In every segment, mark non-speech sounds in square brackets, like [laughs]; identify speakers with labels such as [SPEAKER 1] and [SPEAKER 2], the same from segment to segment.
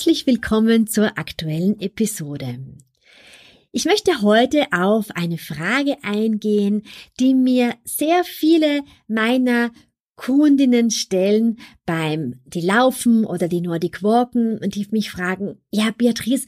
[SPEAKER 1] Herzlich willkommen zur aktuellen Episode. Ich möchte heute auf eine Frage eingehen, die mir sehr viele meiner Kundinnen stellen beim die laufen oder die Nordic walken und die mich fragen, ja Beatrice,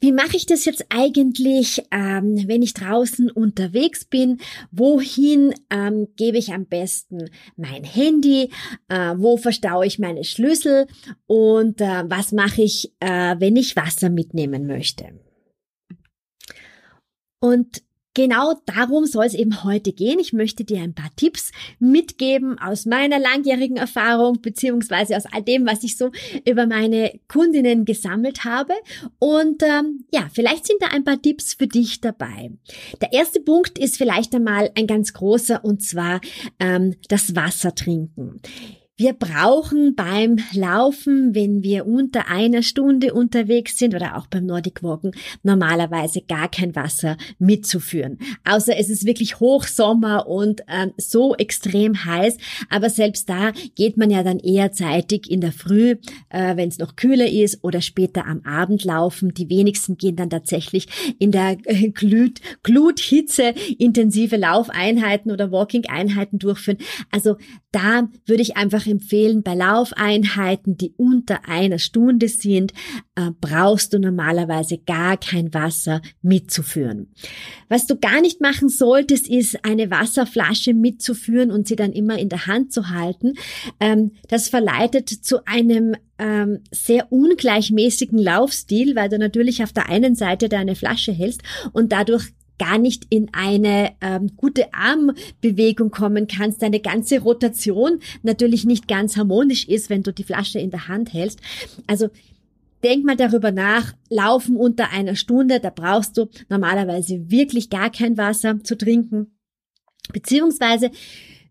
[SPEAKER 1] wie mache ich das jetzt eigentlich, ähm, wenn ich draußen unterwegs bin? Wohin ähm, gebe ich am besten mein Handy? Äh, wo verstaue ich meine Schlüssel? Und äh, was mache ich, äh, wenn ich Wasser mitnehmen möchte? Und Genau darum soll es eben heute gehen. Ich möchte dir ein paar Tipps mitgeben aus meiner langjährigen Erfahrung beziehungsweise aus all dem, was ich so über meine Kundinnen gesammelt habe. Und ähm, ja, vielleicht sind da ein paar Tipps für dich dabei. Der erste Punkt ist vielleicht einmal ein ganz großer und zwar ähm, das Wasser trinken. Wir brauchen beim Laufen, wenn wir unter einer Stunde unterwegs sind oder auch beim Nordic Walken, normalerweise gar kein Wasser mitzuführen. Außer es ist wirklich Hochsommer und ähm, so extrem heiß. Aber selbst da geht man ja dann eher zeitig in der Früh, äh, wenn es noch kühler ist oder später am Abend laufen. Die wenigsten gehen dann tatsächlich in der äh, Glut, Gluthitze intensive Laufeinheiten oder Walking-Einheiten durchführen. Also da würde ich einfach empfehlen, bei Laufeinheiten, die unter einer Stunde sind, äh, brauchst du normalerweise gar kein Wasser mitzuführen. Was du gar nicht machen solltest, ist eine Wasserflasche mitzuführen und sie dann immer in der Hand zu halten. Ähm, das verleitet zu einem ähm, sehr ungleichmäßigen Laufstil, weil du natürlich auf der einen Seite deine Flasche hältst und dadurch gar nicht in eine ähm, gute Armbewegung kommen kannst, deine ganze Rotation natürlich nicht ganz harmonisch ist, wenn du die Flasche in der Hand hältst. Also denk mal darüber nach, laufen unter einer Stunde, da brauchst du normalerweise wirklich gar kein Wasser zu trinken. Beziehungsweise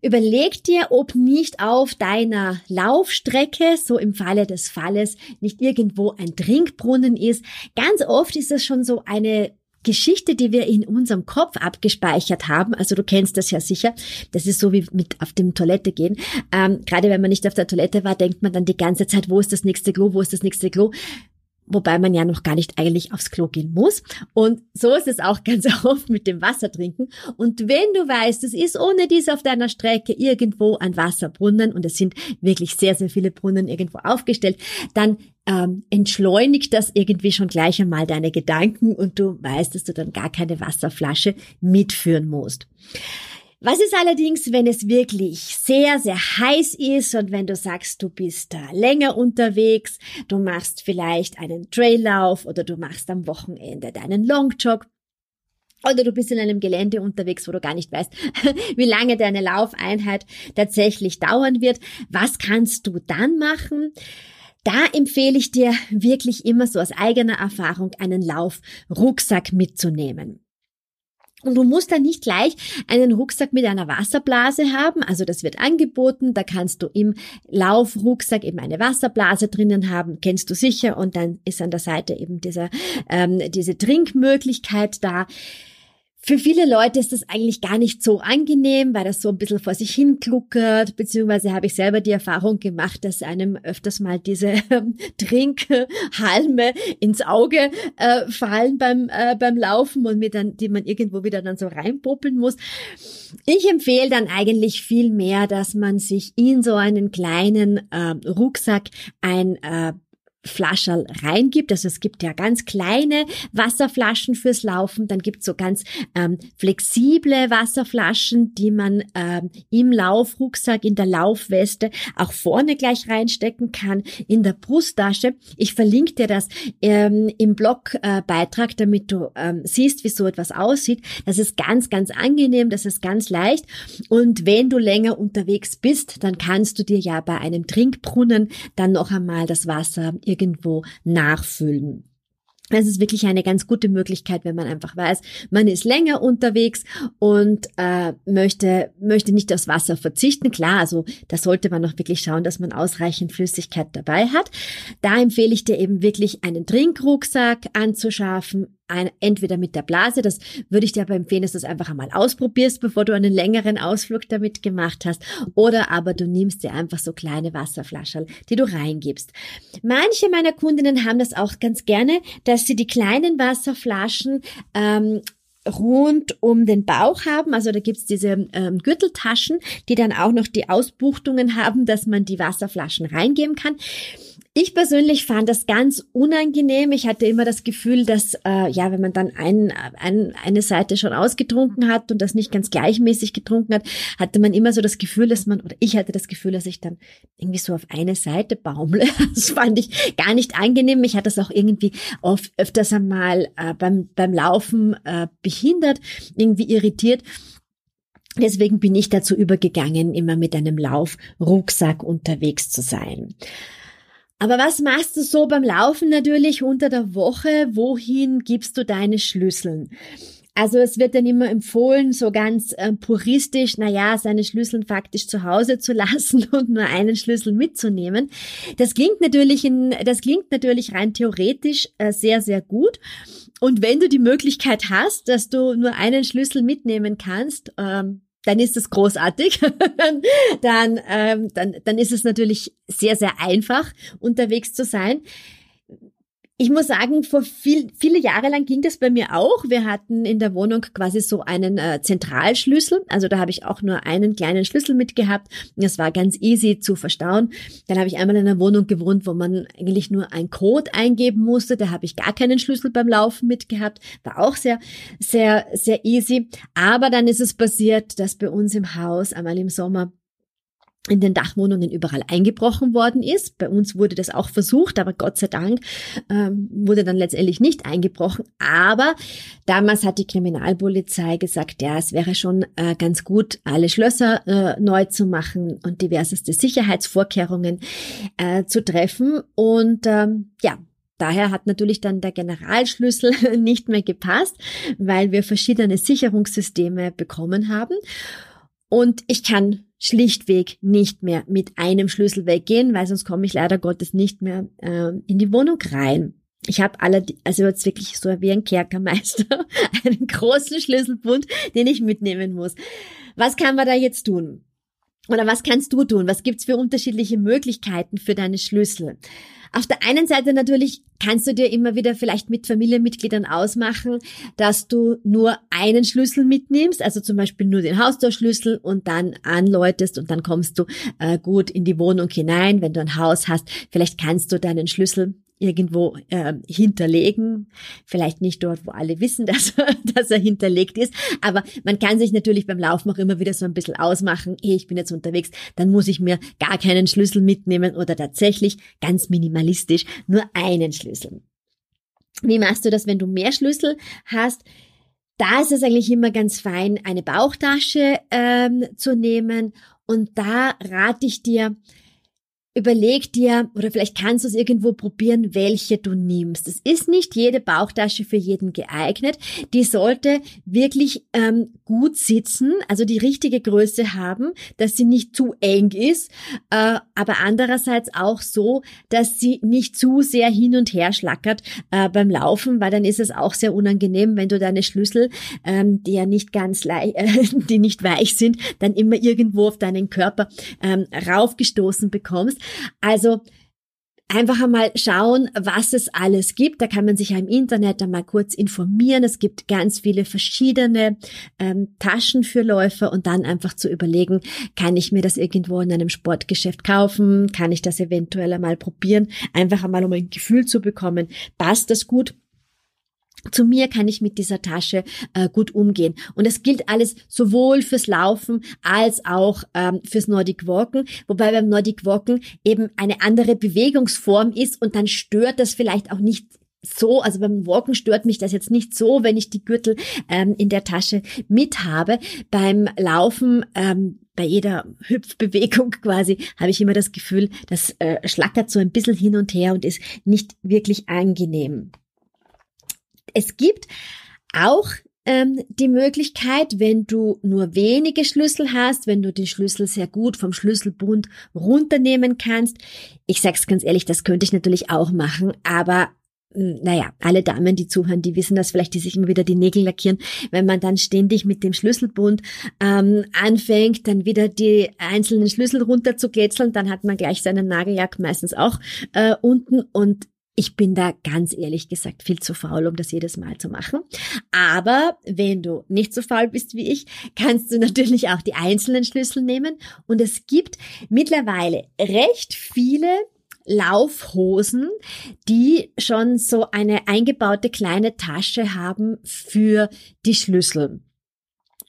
[SPEAKER 1] Überleg dir, ob nicht auf deiner Laufstrecke, so im Falle des Falles, nicht irgendwo ein Trinkbrunnen ist. Ganz oft ist es schon so eine Geschichte, die wir in unserem Kopf abgespeichert haben, also du kennst das ja sicher, das ist so wie mit auf dem Toilette gehen. Ähm, gerade wenn man nicht auf der Toilette war, denkt man dann die ganze Zeit, wo ist das nächste Klo, wo ist das nächste Klo? Wobei man ja noch gar nicht eigentlich aufs Klo gehen muss. Und so ist es auch [laughs] ganz oft mit dem Wasser trinken. Und wenn du weißt, es ist ohne dies auf deiner Strecke irgendwo ein Wasserbrunnen und es sind wirklich sehr, sehr viele Brunnen irgendwo aufgestellt, dann ähm, entschleunigt das irgendwie schon gleich einmal deine Gedanken und du weißt, dass du dann gar keine Wasserflasche mitführen musst. Was ist allerdings, wenn es wirklich sehr, sehr heiß ist und wenn du sagst, du bist da länger unterwegs, du machst vielleicht einen Traillauf oder du machst am Wochenende deinen Longjog oder du bist in einem Gelände unterwegs, wo du gar nicht weißt, [laughs] wie lange deine Laufeinheit tatsächlich dauern wird. Was kannst du dann machen? Da empfehle ich dir wirklich immer so aus eigener Erfahrung einen Laufrucksack mitzunehmen. Und du musst dann nicht gleich einen Rucksack mit einer Wasserblase haben. Also das wird angeboten. Da kannst du im Laufrucksack eben eine Wasserblase drinnen haben. Kennst du sicher. Und dann ist an der Seite eben dieser, ähm, diese Trinkmöglichkeit da. Für viele Leute ist das eigentlich gar nicht so angenehm, weil das so ein bisschen vor sich hin kluckert, beziehungsweise habe ich selber die Erfahrung gemacht, dass einem öfters mal diese ähm, Trinkhalme ins Auge äh, fallen beim, äh, beim Laufen und mir dann, die man irgendwo wieder dann so reinpoppeln muss. Ich empfehle dann eigentlich viel mehr, dass man sich in so einen kleinen äh, Rucksack ein äh, Flascherl reingibt. Also es gibt ja ganz kleine Wasserflaschen fürs Laufen, dann gibt es so ganz ähm, flexible Wasserflaschen, die man ähm, im Laufrucksack, in der Laufweste auch vorne gleich reinstecken kann, in der Brusttasche. Ich verlinke dir das ähm, im Blogbeitrag, äh, damit du ähm, siehst, wie so etwas aussieht. Das ist ganz, ganz angenehm, das ist ganz leicht. Und wenn du länger unterwegs bist, dann kannst du dir ja bei einem Trinkbrunnen dann noch einmal das Wasser irgendwo nachfüllen. es ist wirklich eine ganz gute Möglichkeit, wenn man einfach weiß, man ist länger unterwegs und äh, möchte möchte nicht aufs Wasser verzichten. Klar, also da sollte man noch wirklich schauen, dass man ausreichend Flüssigkeit dabei hat. Da empfehle ich dir eben wirklich einen Trinkrucksack anzuschaffen, ein, entweder mit der Blase, das würde ich dir aber empfehlen, dass du es einfach einmal ausprobierst, bevor du einen längeren Ausflug damit gemacht hast, oder aber du nimmst dir einfach so kleine Wasserflaschen, die du reingibst. Manche meiner Kundinnen haben das auch ganz gerne, dass sie die kleinen Wasserflaschen ähm, rund um den Bauch haben. Also da gibt's diese ähm, Gürteltaschen, die dann auch noch die Ausbuchtungen haben, dass man die Wasserflaschen reingeben kann. Ich persönlich fand das ganz unangenehm. Ich hatte immer das Gefühl, dass äh, ja, wenn man dann ein, ein, eine Seite schon ausgetrunken hat und das nicht ganz gleichmäßig getrunken hat, hatte man immer so das Gefühl, dass man oder ich hatte das Gefühl, dass ich dann irgendwie so auf eine Seite baumle. [laughs] Das fand ich gar nicht angenehm. Mich hat das auch irgendwie oft öfters einmal äh, beim beim Laufen äh, behindert, irgendwie irritiert. Deswegen bin ich dazu übergegangen, immer mit einem Laufrucksack unterwegs zu sein. Aber was machst du so beim Laufen natürlich unter der Woche? Wohin gibst du deine Schlüsseln? Also es wird dann immer empfohlen, so ganz äh, puristisch, na ja, seine Schlüssel faktisch zu Hause zu [laughs] lassen und nur einen Schlüssel mitzunehmen. Das klingt natürlich in, das klingt natürlich rein theoretisch äh, sehr, sehr gut. Und wenn du die Möglichkeit hast, dass du nur einen Schlüssel mitnehmen kannst, ähm, dann ist es großartig. [laughs] dann, ähm, dann, dann ist es natürlich sehr, sehr einfach, unterwegs zu sein. Ich muss sagen, vor viel, viele Jahre lang ging das bei mir auch. Wir hatten in der Wohnung quasi so einen äh, Zentralschlüssel. Also da habe ich auch nur einen kleinen Schlüssel mitgehabt. Das war ganz easy zu verstauen. Dann habe ich einmal in einer Wohnung gewohnt, wo man eigentlich nur ein Code eingeben musste. Da habe ich gar keinen Schlüssel beim Laufen mitgehabt. War auch sehr, sehr, sehr easy. Aber dann ist es passiert, dass bei uns im Haus einmal im Sommer in den Dachwohnungen überall eingebrochen worden ist. Bei uns wurde das auch versucht, aber Gott sei Dank ähm, wurde dann letztendlich nicht eingebrochen. Aber damals hat die Kriminalpolizei gesagt, ja, es wäre schon äh, ganz gut, alle Schlösser äh, neu zu machen und diverseste Sicherheitsvorkehrungen äh, zu treffen. Und ähm, ja, Daher hat natürlich dann der Generalschlüssel [laughs] nicht mehr gepasst, weil wir verschiedene Sicherungssysteme bekommen haben. Und ich kann schlichtweg nicht mehr mit einem Schlüssel weggehen, weil sonst komme ich leider Gottes nicht mehr äh, in die Wohnung rein. Ich habe alle, also jetzt wirklich so wie ein Kerkermeister, [laughs] einen großen Schlüsselbund, den ich mitnehmen muss. Was kann man da jetzt tun? Oder was kannst du tun? Was gibt's für unterschiedliche Möglichkeiten für deine Schlüssel? Auf der einen Seite natürlich kannst du dir immer wieder vielleicht mit Familienmitgliedern ausmachen, dass du nur einen Schlüssel mitnimmst, also zum Beispiel nur den Haustorschlüssel und dann anläutest und dann kommst du äh, gut in die Wohnung hinein, wenn du ein Haus hast. Vielleicht kannst du deinen Schlüssel irgendwo äh, hinterlegen. Vielleicht nicht dort, wo alle wissen, [laughs] dass, dass er hinterlegt ist. Aber man kann sich natürlich beim Laufen auch immer wieder so ein bisschen ausmachen, hey, ich bin jetzt unterwegs, dann muss ich mir gar keinen Schlüssel mitnehmen oder tatsächlich ganz minimalistisch nur einen Schlüssel. Wie machst du das, wenn du mehr Schlüssel hast? Da ist es eigentlich immer ganz fein, eine Bauchtasche ähm, zu nehmen. Und da rate ich dir, überleg dir oder vielleicht kannst du es irgendwo probieren, welche du nimmst. Es ist nicht jede Bauchtasche für jeden geeignet. Die sollte wirklich ähm, gut sitzen, also die richtige Größe haben, dass sie nicht zu eng ist, äh, aber andererseits auch so, dass sie nicht zu sehr hin und her schlackert äh, beim Laufen, weil dann ist es auch sehr unangenehm, wenn du deine Schlüssel, ähm, die ja nicht ganz leicht, [laughs] äh, die nicht weich sind, dann immer irgendwo auf deinen Körper ähm, raufgestoßen bekommst. Also einfach einmal schauen, was es alles gibt. Da kann man sich ja im Internet einmal kurz informieren. Es gibt ganz viele verschiedene ähm, Taschen für Läufer und dann einfach zu überlegen, kann ich mir das irgendwo in einem Sportgeschäft kaufen? Kann ich das eventuell einmal probieren? Einfach einmal, um ein Gefühl zu bekommen, passt das gut? Zu mir kann ich mit dieser Tasche äh, gut umgehen. Und es gilt alles sowohl fürs Laufen als auch ähm, fürs Nordic Walken, wobei beim Nordic Walken eben eine andere Bewegungsform ist und dann stört das vielleicht auch nicht so, also beim Walken stört mich das jetzt nicht so, wenn ich die Gürtel ähm, in der Tasche mit habe. Beim Laufen, ähm, bei jeder Hüpfbewegung [laughs] quasi, habe ich immer das Gefühl, das äh, schlackert so ein bisschen hin und her und ist nicht wirklich angenehm. Es gibt auch ähm, die Möglichkeit, wenn du nur wenige Schlüssel hast, wenn du die Schlüssel sehr gut vom Schlüsselbund runternehmen kannst. Ich sag's ganz ehrlich, das könnte ich natürlich auch machen, aber hm, naja, alle Damen, die zuhören, die wissen das vielleicht, die sich immer wieder die Nägel lackieren. Wenn man dann ständig mit dem Schlüsselbund ähm, anfängt, dann wieder die einzelnen Schlüssel runter zu getzeln, dann hat man gleich seinen Nagellack meistens auch äh, unten und ich bin da ganz ehrlich gesagt viel zu faul, um das jedes Mal zu machen. Aber wenn du nicht so faul bist wie ich, kannst du natürlich auch die einzelnen Schlüssel nehmen. Und es gibt mittlerweile recht viele Laufhosen, die schon so eine eingebaute kleine Tasche haben für die Schlüssel.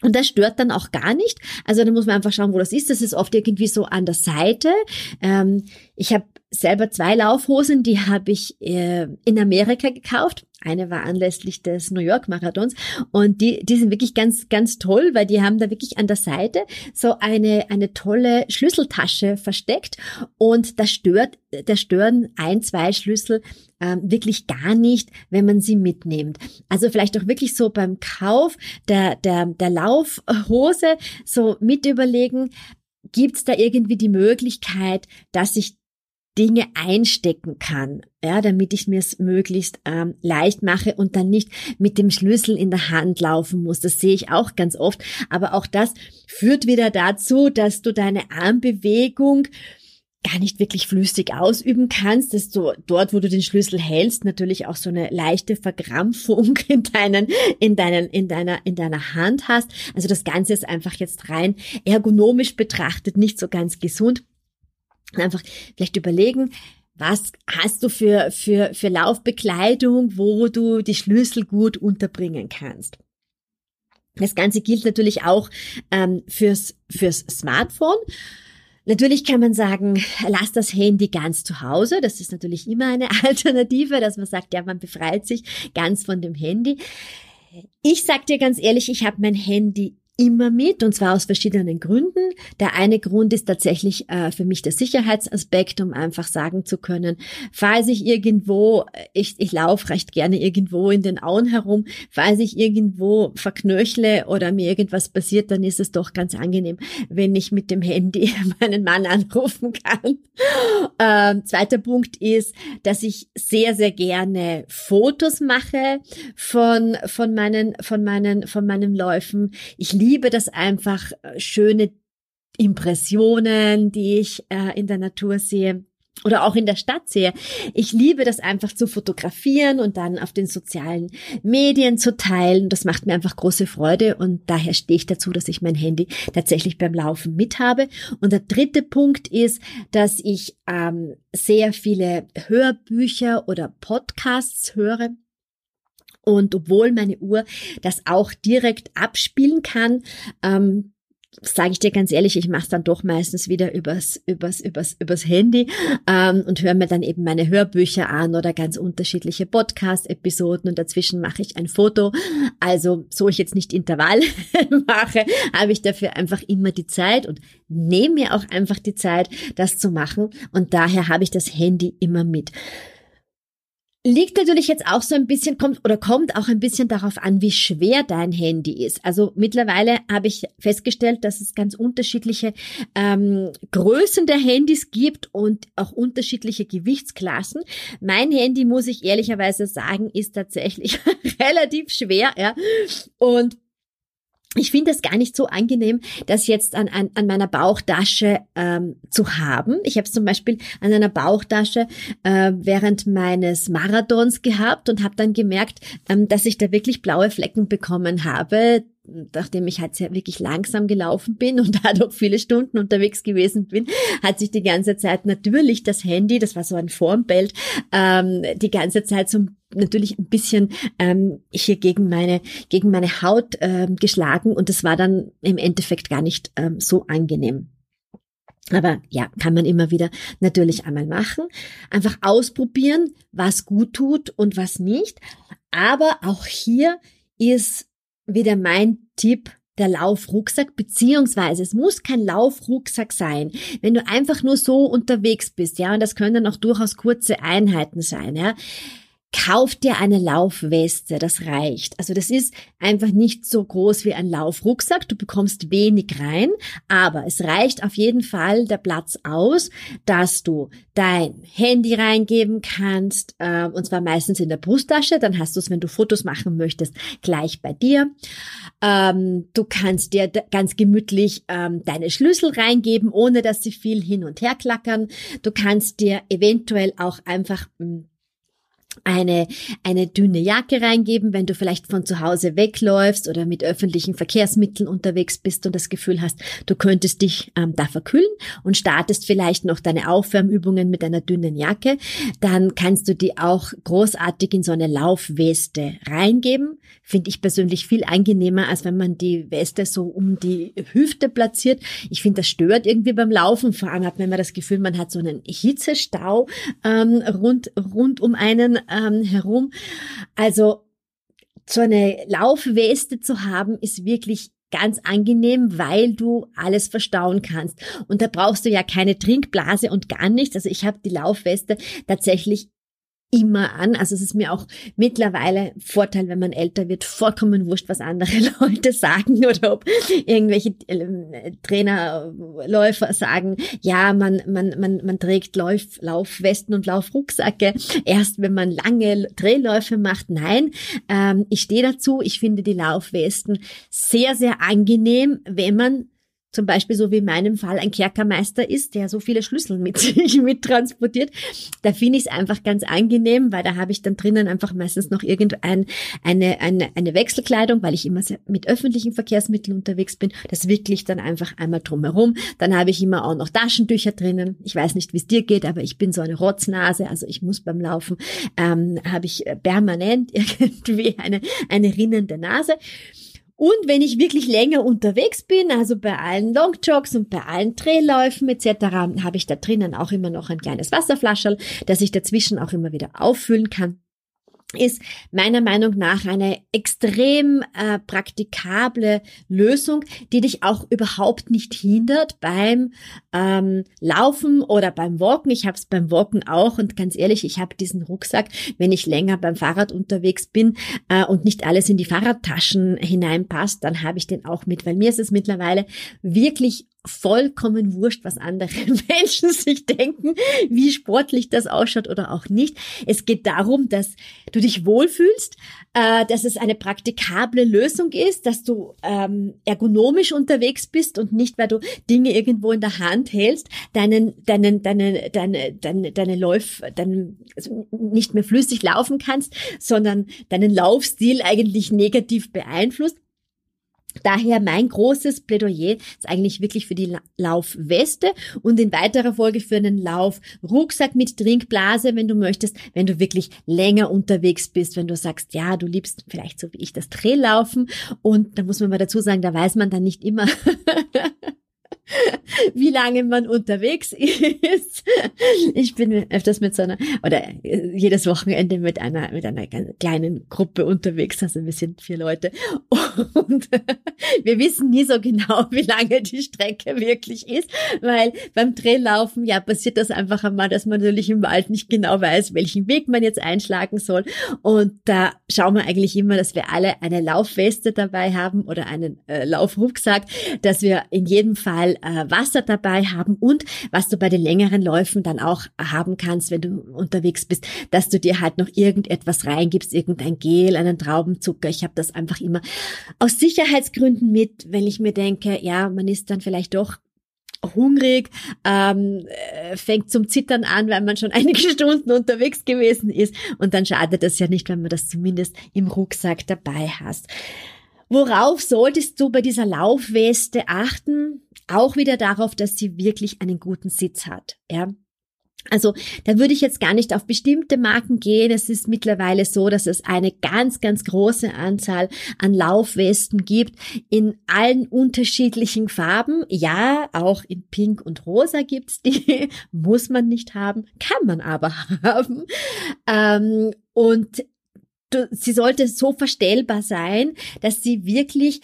[SPEAKER 1] Und das stört dann auch gar nicht. Also da muss man einfach schauen, wo das ist. Das ist oft irgendwie so an der Seite. Ähm, ich habe selber zwei Laufhosen, die habe ich äh, in Amerika gekauft. Eine war anlässlich des New York Marathons und die, die sind wirklich ganz, ganz toll, weil die haben da wirklich an der Seite so eine, eine tolle Schlüsseltasche versteckt und das stört, das stören ein, zwei Schlüssel ähm, wirklich gar nicht, wenn man sie mitnimmt. Also vielleicht auch wirklich so beim Kauf der, der, der Laufhose so mit überlegen, Gibt es da irgendwie die Möglichkeit, dass ich Dinge einstecken kann, ja, damit ich mir es möglichst ähm, leicht mache und dann nicht mit dem Schlüssel in der Hand laufen muss. Das sehe ich auch ganz oft. Aber auch das führt wieder dazu, dass du deine Armbewegung gar nicht wirklich flüssig ausüben kannst, dass du dort, wo du den Schlüssel hältst, natürlich auch so eine leichte Verkrampfung [laughs] in deinen, in deinen, in deiner, in deiner Hand hast. Also das Ganze ist einfach jetzt rein ergonomisch betrachtet nicht so ganz gesund einfach vielleicht überlegen, was hast du für, für, für Laufbekleidung, wo du die Schlüssel gut unterbringen kannst. Das Ganze gilt natürlich auch ähm, fürs, fürs Smartphone. Natürlich kann man sagen, lass das Handy ganz zu Hause. Das ist natürlich immer eine [laughs] Alternative, dass man sagt, ja, man befreit sich ganz von dem Handy. Ich sag dir ganz ehrlich, ich habe mein Handy immer mit und zwar aus verschiedenen Gründen. Der eine Grund ist tatsächlich äh, für mich der Sicherheitsaspekt, um einfach sagen zu können, falls ich irgendwo, ich, ich laufe recht gerne irgendwo in den Auen herum, falls ich irgendwo verknöchle oder mir irgendwas passiert, dann ist es doch ganz angenehm, wenn ich mit dem Handy [laughs] meinen Mann anrufen kann. Ähm, zweiter Punkt ist, dass ich sehr, sehr gerne Fotos mache von, von meinen, von meinen, von meinen Läufen. Ich liebe liebe das einfach, äh, schöne Impressionen, die ich äh, in der Natur sehe oder auch in der Stadt sehe. Ich liebe das einfach zu fotografieren und dann auf den sozialen Medien zu teilen. Das macht mir einfach große Freude und daher stehe ich dazu, dass ich mein Handy tatsächlich beim Laufen mit habe. Und der dritte Punkt ist, dass ich ähm, sehr viele Hörbücher oder Podcasts höre. Und obwohl meine Uhr das auch direkt abspielen kann, ähm, sage ich dir ganz ehrlich, ich mache es dann doch meistens wieder übers, übers, übers, übers Handy ähm, und höre mir dann eben meine Hörbücher an oder ganz unterschiedliche Podcast-Episoden und dazwischen mache ich ein Foto. Also so ich jetzt nicht Intervall [laughs] mache, habe ich dafür einfach immer die Zeit und nehme mir auch einfach die Zeit, das zu machen und daher habe ich das Handy immer mit. Liegt natürlich jetzt auch so ein bisschen, kommt oder kommt auch ein bisschen darauf an, wie schwer dein Handy ist. Also mittlerweile habe ich festgestellt, dass es ganz unterschiedliche ähm, Größen der Handys gibt und auch unterschiedliche Gewichtsklassen. Mein Handy, muss ich ehrlicherweise sagen, ist tatsächlich [laughs] relativ schwer, ja. Und ich finde es gar nicht so angenehm, das jetzt an, an, an meiner Bauchtasche ähm, zu haben. Ich habe es zum Beispiel an einer Bauchtasche äh, während meines Marathons gehabt und habe dann gemerkt, ähm, dass ich da wirklich blaue Flecken bekommen habe, nachdem ich halt sehr wirklich langsam gelaufen bin und [laughs] dadurch viele Stunden unterwegs gewesen bin, hat sich die ganze Zeit natürlich das Handy, das war so ein Formbild, ähm, die ganze Zeit so natürlich ein bisschen ähm, hier gegen meine gegen meine Haut ähm, geschlagen und das war dann im Endeffekt gar nicht ähm, so angenehm. Aber ja, kann man immer wieder natürlich einmal machen. Einfach ausprobieren, was gut tut und was nicht. Aber auch hier ist wieder mein Tipp, der Laufrucksack, beziehungsweise es muss kein Laufrucksack sein. Wenn du einfach nur so unterwegs bist, ja, und das können dann auch durchaus kurze Einheiten sein, ja. Kauf dir eine Laufweste, das reicht. Also das ist einfach nicht so groß wie ein Laufrucksack. Du bekommst wenig rein, aber es reicht auf jeden Fall der Platz aus, dass du dein Handy reingeben kannst, äh, und zwar meistens in der Brusttasche. Dann hast du es, wenn du Fotos machen möchtest, gleich bei dir. Ähm, du kannst dir ganz gemütlich ähm, deine Schlüssel reingeben, ohne dass sie viel hin und her klackern. Du kannst dir eventuell auch einfach hm, eine, eine dünne Jacke reingeben, wenn du vielleicht von zu Hause wegläufst oder mit öffentlichen Verkehrsmitteln unterwegs bist und das Gefühl hast, du könntest dich ähm, da verkühlen und startest vielleicht noch deine Aufwärmübungen mit einer dünnen Jacke, dann kannst du die auch großartig in so eine Laufweste reingeben. Finde ich persönlich viel angenehmer, als wenn man die Weste so um die Hüfte platziert. Ich finde, das stört irgendwie beim Laufen. Vor allem hat man immer das Gefühl, man hat so einen Hitzestau ähm, rund, rund um einen ähm, herum. Also so eine Laufweste zu haben, ist wirklich ganz angenehm, weil du alles verstauen kannst. Und da brauchst du ja keine Trinkblase und gar nichts. Also ich habe die Laufweste tatsächlich immer an. Also es ist mir auch mittlerweile Vorteil, wenn man älter wird, vollkommen wurscht, was andere [laughs] Leute sagen oder ob irgendwelche äh, Trainerläufer sagen, ja, man, man, man, man trägt Lauf, Laufwesten und Laufrucksacke erst, wenn man lange Drehläufe macht. Nein, ähm, ich stehe dazu. Ich finde die Laufwesten sehr, sehr angenehm, wenn man zum Beispiel so wie in meinem Fall ein Kerkermeister ist, der so viele Schlüssel mit [laughs] sich mittransportiert, da finde ich es einfach ganz angenehm, weil da habe ich dann drinnen einfach meistens noch irgendein eine, eine, eine Wechselkleidung, weil ich immer mit öffentlichen Verkehrsmitteln unterwegs bin. Das wickle ich dann einfach einmal drumherum. Dann habe ich immer auch noch Taschentücher drinnen. Ich weiß nicht, wie es dir geht, aber ich bin so eine Rotznase, also ich muss beim Laufen, ähm, habe ich permanent [laughs] irgendwie eine, eine rinnende Nase. Und wenn ich wirklich länger unterwegs bin, also bei allen Longjogs und bei allen Drehläufen etc., habe ich da drinnen auch immer noch ein kleines Wasserflascherl, das ich dazwischen auch immer wieder auffüllen kann ist meiner Meinung nach eine extrem äh, praktikable Lösung, die dich auch überhaupt nicht hindert beim ähm, Laufen oder beim Walken. Ich habe es beim Walken auch und ganz ehrlich, ich habe diesen Rucksack, wenn ich länger beim Fahrrad unterwegs bin äh, und nicht alles in die Fahrradtaschen hineinpasst, dann habe ich den auch mit, weil mir ist es mittlerweile wirklich vollkommen wurscht, was andere [laughs] Menschen sich denken, wie sportlich das ausschaut oder auch nicht. Es geht darum, dass du dich wohlfühlst, äh, dass es eine praktikable Lösung ist, dass du ähm, ergonomisch unterwegs bist und nicht, weil du Dinge irgendwo in der Hand hältst, deinen, deinen, deine, deine, deine, deine Läuf, deinen, also nicht mehr flüssig laufen kannst, sondern deinen Laufstil eigentlich negativ beeinflusst. Daher mein großes Plädoyer ist eigentlich wirklich für die Laufweste und in weiterer Folge für einen Laufrucksack mit Trinkblase, wenn du möchtest, wenn du wirklich länger unterwegs bist, wenn du sagst, ja, du liebst vielleicht so wie ich das Drehlaufen und da muss man mal dazu sagen, da weiß man dann nicht immer, [laughs] [laughs] wie lange man unterwegs [laughs] ist. Ich bin öfters mit so einer, oder jedes Wochenende mit einer, mit einer kleinen Gruppe unterwegs, also wir sind vier Leute. [laughs] Und wir wissen nie so genau, wie lange die Strecke wirklich ist, weil beim Drehlaufen, ja, passiert das einfach einmal, dass man natürlich im Wald nicht genau weiß, welchen Weg man jetzt einschlagen soll. Und da schauen wir eigentlich immer, dass wir alle eine Laufweste dabei haben oder einen äh, Laufrucksack, dass wir in jedem Fall äh, Wasser dabei haben und was du bei den längeren Läufen dann auch haben kannst, wenn du unterwegs bist, dass du dir halt noch irgendetwas reingibst, irgendein Gel, einen Traubenzucker. Ich habe das einfach immer aus Sicherheitsgründen mit, wenn ich mir denke, ja, man ist dann vielleicht doch hungrig, ähm, äh, fängt zum Zittern an, weil man schon [laughs] einige Stunden unterwegs gewesen ist. Und dann schadet es ja nicht, wenn man das zumindest im Rucksack dabei hast. Worauf solltest du bei dieser Laufweste achten? Auch wieder darauf, dass sie wirklich einen guten Sitz hat. Ja, also da würde ich jetzt gar nicht auf bestimmte Marken gehen. Es ist mittlerweile so, dass es eine ganz, ganz große Anzahl an Laufwesten gibt in allen unterschiedlichen Farben. Ja, auch in Pink und Rosa gibt's die. [laughs] Muss man nicht haben, kann man aber [laughs] haben. Ähm, und du, sie sollte so verstellbar sein, dass sie wirklich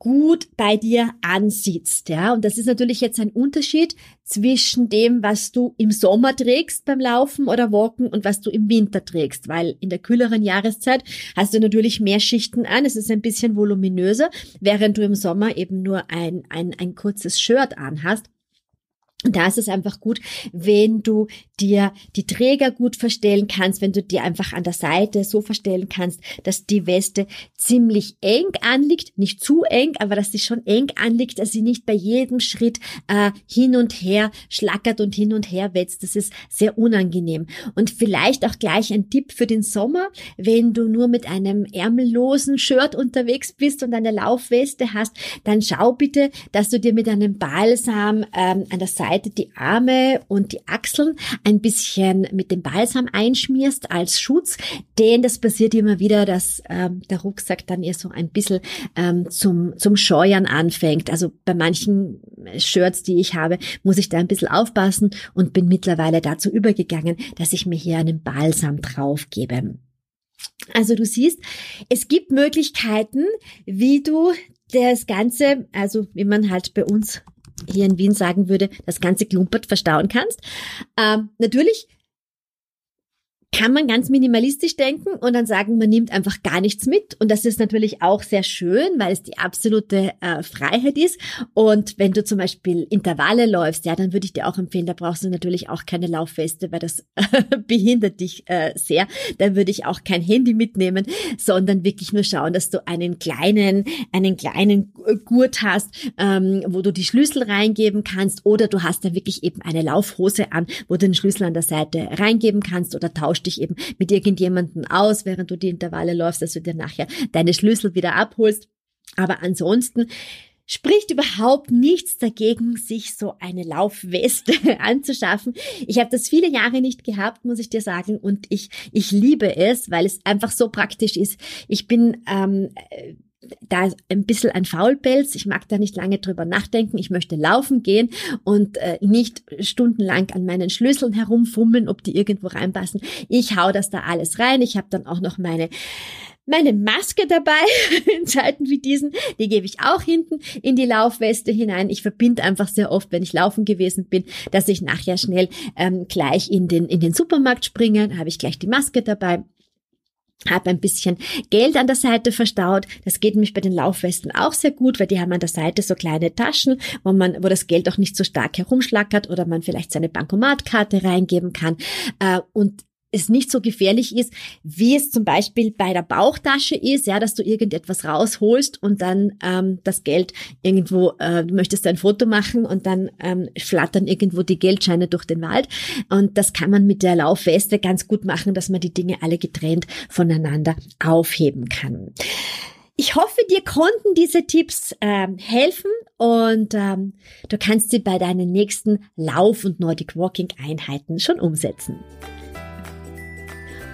[SPEAKER 1] gut bei dir ansitzt, ja. Und das ist natürlich jetzt ein Unterschied zwischen dem, was du im Sommer trägst beim Laufen oder Walken und was du im Winter trägst, weil in der kühleren Jahreszeit hast du natürlich mehr Schichten an. Es ist ein bisschen voluminöser, während du im Sommer eben nur ein, ein, ein kurzes Shirt anhast. Da ist es einfach gut, wenn du dir die Träger gut verstellen kannst, wenn du dir einfach an der Seite so verstellen kannst, dass die Weste ziemlich eng anliegt, nicht zu eng, aber dass sie schon eng anliegt, dass sie nicht bei jedem Schritt äh, hin und her schlackert und hin und her wetzt. Das ist sehr unangenehm. Und vielleicht auch gleich ein Tipp für den Sommer, wenn du nur mit einem ärmellosen Shirt unterwegs bist und eine Laufweste hast, dann schau bitte, dass du dir mit einem Balsam ähm, an der Seite Seite die Arme und die Achseln ein bisschen mit dem Balsam einschmierst als Schutz, denn das passiert immer wieder, dass ähm, der Rucksack dann eher so ein bisschen ähm, zum, zum Scheuern anfängt. Also bei manchen Shirts, die ich habe, muss ich da ein bisschen aufpassen und bin mittlerweile dazu übergegangen, dass ich mir hier einen Balsam drauf gebe. Also du siehst, es gibt Möglichkeiten, wie du das Ganze, also wie man halt bei uns hier in Wien sagen würde, das ganze Klumpert verstauen kannst. Ähm, natürlich kann man ganz minimalistisch denken und dann sagen, man nimmt einfach gar nichts mit. Und das ist natürlich auch sehr schön, weil es die absolute äh, Freiheit ist. Und wenn du zum Beispiel Intervalle läufst, ja, dann würde ich dir auch empfehlen, da brauchst du natürlich auch keine Laufweste, weil das [laughs] behindert dich äh, sehr. Dann würde ich auch kein Handy mitnehmen, sondern wirklich nur schauen, dass du einen kleinen, einen kleinen Gurt hast, ähm, wo du die Schlüssel reingeben kannst oder du hast da wirklich eben eine Laufhose an, wo du den Schlüssel an der Seite reingeben kannst oder tausch tausch dich eben mit irgendjemandem aus, während du die Intervalle läufst, dass du dir nachher deine Schlüssel wieder abholst. Aber ansonsten spricht überhaupt nichts dagegen, sich so eine Laufweste [laughs] anzuschaffen. Ich habe das viele Jahre nicht gehabt, muss ich dir sagen, und ich ich liebe es, weil es einfach so praktisch ist. Ich bin ähm, da ein bisschen ein Faulpelz. Ich mag da nicht lange drüber nachdenken. Ich möchte laufen gehen und äh, nicht stundenlang an meinen Schlüsseln herumfummeln, ob die irgendwo reinpassen. Ich hau das da alles rein. Ich habe dann auch noch meine meine Maske dabei [laughs] in Zeiten wie diesen, die gebe ich auch hinten in die Laufweste hinein. Ich verbinde einfach sehr oft, wenn ich laufen gewesen bin, dass ich nachher schnell ähm, gleich in den in den Supermarkt springe, habe ich gleich die Maske dabei habe ein bisschen Geld an der Seite verstaut. Das geht nämlich bei den Laufwesten auch sehr gut, weil die haben an der Seite so kleine Taschen, wo man, wo das Geld auch nicht so stark herumschlackert oder man vielleicht seine Bankomatkarte reingeben kann. Äh, und es nicht so gefährlich ist, wie es zum Beispiel bei der Bauchtasche ist, ja, dass du irgendetwas rausholst und dann ähm, das Geld irgendwo, äh, du möchtest ein Foto machen und dann ähm, flattern irgendwo die Geldscheine durch den Wald. Und das kann man mit der Laufweste ganz gut machen, dass man die Dinge alle getrennt voneinander aufheben kann. Ich hoffe, dir konnten diese Tipps ähm, helfen und ähm, du kannst sie bei deinen nächsten Lauf- und Nordic Walking Einheiten schon umsetzen.